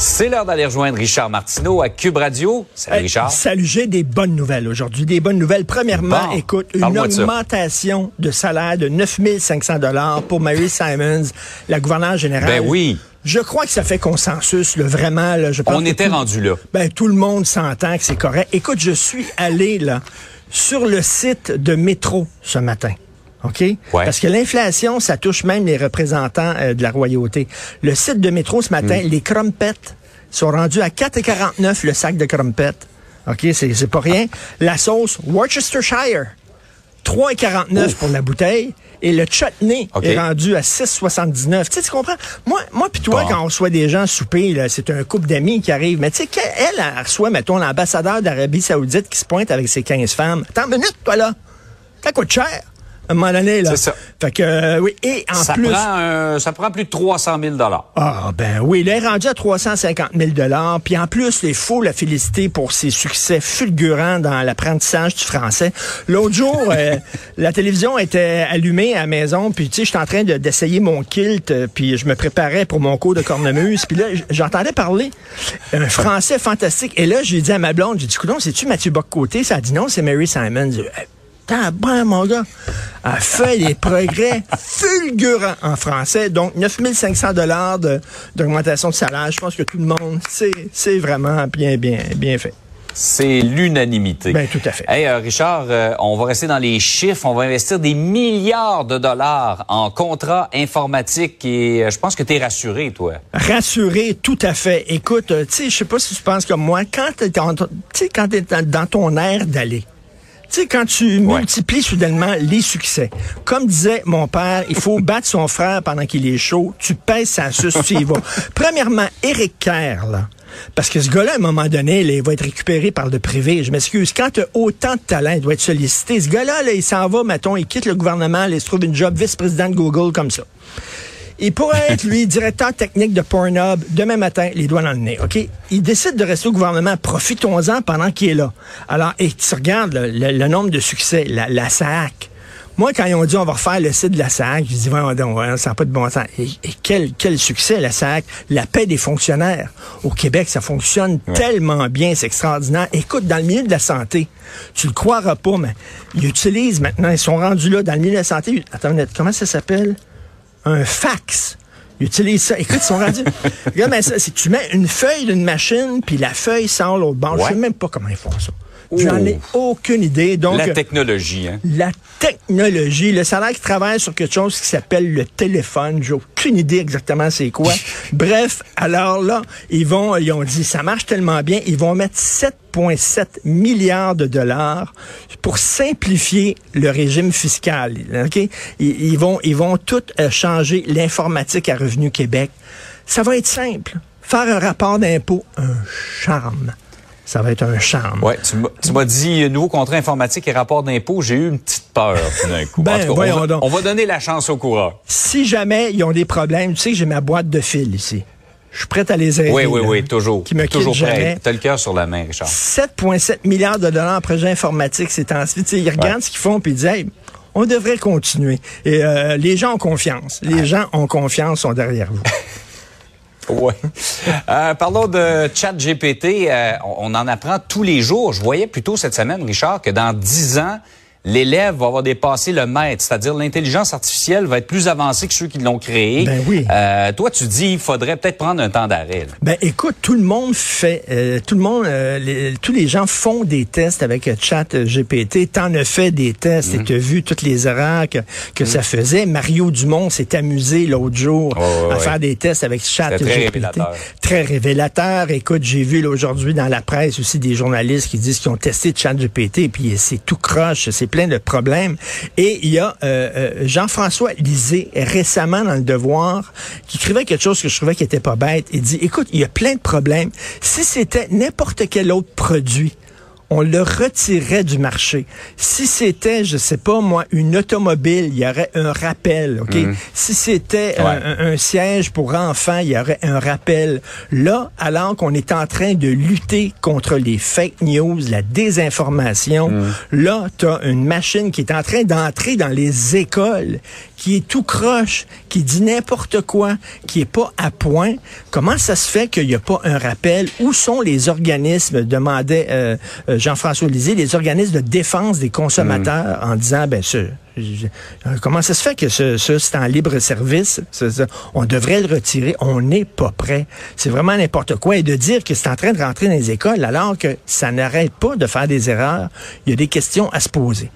C'est l'heure d'aller rejoindre Richard Martineau à Cube Radio. Salut Richard. Salut, j'ai des bonnes nouvelles aujourd'hui. Des bonnes nouvelles. Premièrement, Bon, écoute, une de augmentation de salaire de 9500 dollars pour Mary Simons, la gouverneure générale. Ben oui. Je crois que ça fait consensus, là, vraiment. Là, je pense On était tout- rendu là. Ben, tout le monde s'entend que c'est correct. Écoute, je suis allé là sur le site de Métro ce matin. OK? Parce que l'inflation, ça touche même les représentants euh, de la royauté. Le site de Métro ce matin, Mm. les crumpets sont rendus à 4,49 le sac de crumpets. OK? C'est pas rien. La sauce Worcestershire, 3,49 pour la bouteille. Et le chutney est rendu à 6,79. Tu sais, tu comprends? Moi, moi puis toi, Bon. quand on reçoit des gens souper, c'est un couple d'amis qui arrive. Mais tu sais, elle, elle reçoit, mettons, l'ambassadeur d'Arabie Saoudite qui se pointe avec ses 15 femmes. Attends une minute, toi, là. Ça coûte cher. À un moment donné, là. C'est ça. Fait que, euh, oui. Et en Ça plus. prend, ça prend plus de 300 000 Ah, ben oui, il est rendu à 350 000 Puis en plus, il faut la féliciter pour ses succès fulgurants dans l'apprentissage du français. L'autre jour, euh, la télévision était allumée à la maison, puis tu sais, j'étais en train de- d'essayer mon kilt, euh, puis je me préparais pour mon cours de cornemuse, puis là, j'entendais parler un français fantastique. Et là, j'ai dit à ma blonde, j'ai dit, coudonc, c'est-tu Mathieu Bock-Côté? Ça a dit non, c'est Mary Simon. Tabarnak, mon gars, a fait des progrès fulgurants en français. Donc, 9500 dollars d'augmentation de salaire. Je pense que tout le monde, c'est c'est vraiment bien, bien, bien fait. C'est l'unanimité. Ben, tout à fait. Hey, euh, Richard, euh, on va rester dans les chiffres. On va investir des milliards de dollars en contrats informatiques et euh, je pense que tu es rassuré, toi. Rassuré, tout à fait. Écoute, tu sais, je sais pas si tu penses comme moi, quand tu es, quand dans dans ton air d'aller, tu sais, quand tu Ouais. multiplies soudainement les succès, comme disait mon père, il faut battre son frère pendant qu'il est chaud, tu pèses sa suce, tu y vas. Premièrement, Eric Kerr, là, parce que ce gars-là, à un moment donné, là, il va être récupéré par le privé. Je m'excuse. Quand tu as autant de talent, il doit être sollicité. Ce gars-là, là, il s'en va, mettons, il quitte le gouvernement, là, il se trouve une job vice-président de Google comme ça. Il pourrait être, lui, directeur technique de Pornhub demain matin, les doigts dans le nez, OK? Il décide de rester au gouvernement. Profitons-en pendant qu'il est là. Alors, et tu regardes le, le- le nombre de succès, la, la SAC. Moi, quand ils ont dit on va refaire le site de la SAC, je dis, voyons donc, voyons, ça n'a pas de bon sens. Et, et quel, quel succès, la SAC. La paix des fonctionnaires. Au Québec, ça fonctionne tellement bien, c'est extraordinaire. Écoute, dans le milieu de la santé, tu le croiras pas, mais ils utilisent maintenant, ils sont rendus là, dans le milieu de la santé. Attends, comment ça s'appelle? Un fax. Ils utilisent ça. Écoute, ils sont rendus. Regarde, mais ça, c'est que tu mets une feuille d'une machine, puis la feuille sort l'autre bord. Je Ouais. sais même pas comment ils font ça. J'en ai aucune idée. Donc, La technologie, hein? la technologie, le salaire qui travaille sur quelque chose qui s'appelle le téléphone. J'ai aucune idée exactement c'est quoi. Bref, alors là, ils vont, ils ont dit, ça marche tellement bien, ils vont mettre 7,7 milliards de dollars pour simplifier le régime fiscal. OK? Ils, ils vont, ils vont tout euh, changer l'informatique à Revenu Québec. Ça va être simple. Faire un rapport d'impôt, un charme. Ça va être un charme. Ouais, tu m'as- dit euh, nouveau contrat informatique et rapport d'impôt. J'ai eu une petite peur d'un coup. Ben, cas, on, va, donc. on va donner la chance au courant. Si jamais ils ont des problèmes, tu sais que j'ai ma boîte de fil ici. Je suis prête à les aider. Oui, oui, là, oui, toujours. Qui me toujours quittent jamais. prêt. T'as le cœur sur la main, Richard. 7,7 milliards de dollars en projet informatique ces temps-ci. Tu sais, Ils regardent Ouais. ce qu'ils font puis ils disent, hey, on devrait continuer. Et euh, les gens ont confiance. Les gens ont confiance, sont derrière vous. Ouais. Euh, parlons de chat GPT. euh, on, en apprend tous les jours. Je voyais plutôt cette semaine, Richard, que dans 10 ans, l'élève va avoir dépassé le maître. C'est-à-dire l'intelligence artificielle va être plus avancée que ceux qui l'ont créée. Ben oui. Euh, toi, tu dis il faudrait peut-être prendre un temps d'arrêt. Ben écoute, tout le monde fait, euh, tout le monde, euh, les- tous les gens font des tests avec Chat GPT. T'en as fait des tests Mhm. et t'as vu toutes les erreurs que, que ça faisait. Mario Dumont s'est amusé l'autre jour à faire des tests avec Chat très GPT. révélateur. Très révélateur. Écoute, j'ai vu aujourd'hui dans la presse aussi des journalistes qui disent qu'ils ont testé Chat GPT puis c'est tout croche, c'est de problèmes. Et il y a euh, euh, Jean-François Lisée récemment dans le Devoir qui écrivait quelque chose que je trouvais qui était pas bête. Il dit, écoute, il y a plein de problèmes. Si c'était n'importe quel autre produit, on le retirait du marché. Si c'était, je sais pas moi, une automobile, il y aurait un rappel, OK? Mm. Si c'était un, siège pour enfants, il y aurait un rappel. Là, alors qu'on est en train de lutter contre les fake news, la désinformation, mm. là, tu as une machine qui est en train d'entrer dans les écoles, qui est tout croche, qui dit n'importe quoi, qui est pas à point. Comment ça se fait qu'il n'y a pas un rappel? Où sont les organismes, demandait euh, euh, Jean-François Lisée, les organismes de défense des consommateurs en disant, ben, ce, comment ça se fait que ce, c'est en libre service? on devrait le retirer. On n'est pas prêt. C'est vraiment n'importe quoi. Et de dire que c'est en train de rentrer dans les écoles alors que ça n'arrête pas de faire des erreurs, il y a des questions à se poser.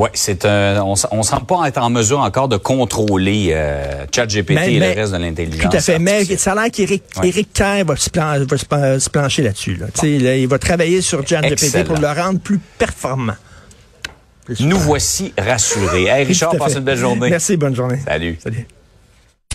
Oui, c'est un. On, ne semble pas être en mesure encore de contrôler euh, ChatGPT et le reste de l'intelligence. Tout à fait. Mais ça a l'air qu'Éric Kerr va, se, plancher là-dessus. il va travailler sur ChatGPT pour le rendre plus performant. Nous voici rassurés. Hey, Richard, passe une belle journée. Merci, bonne journée. Salut. Salut.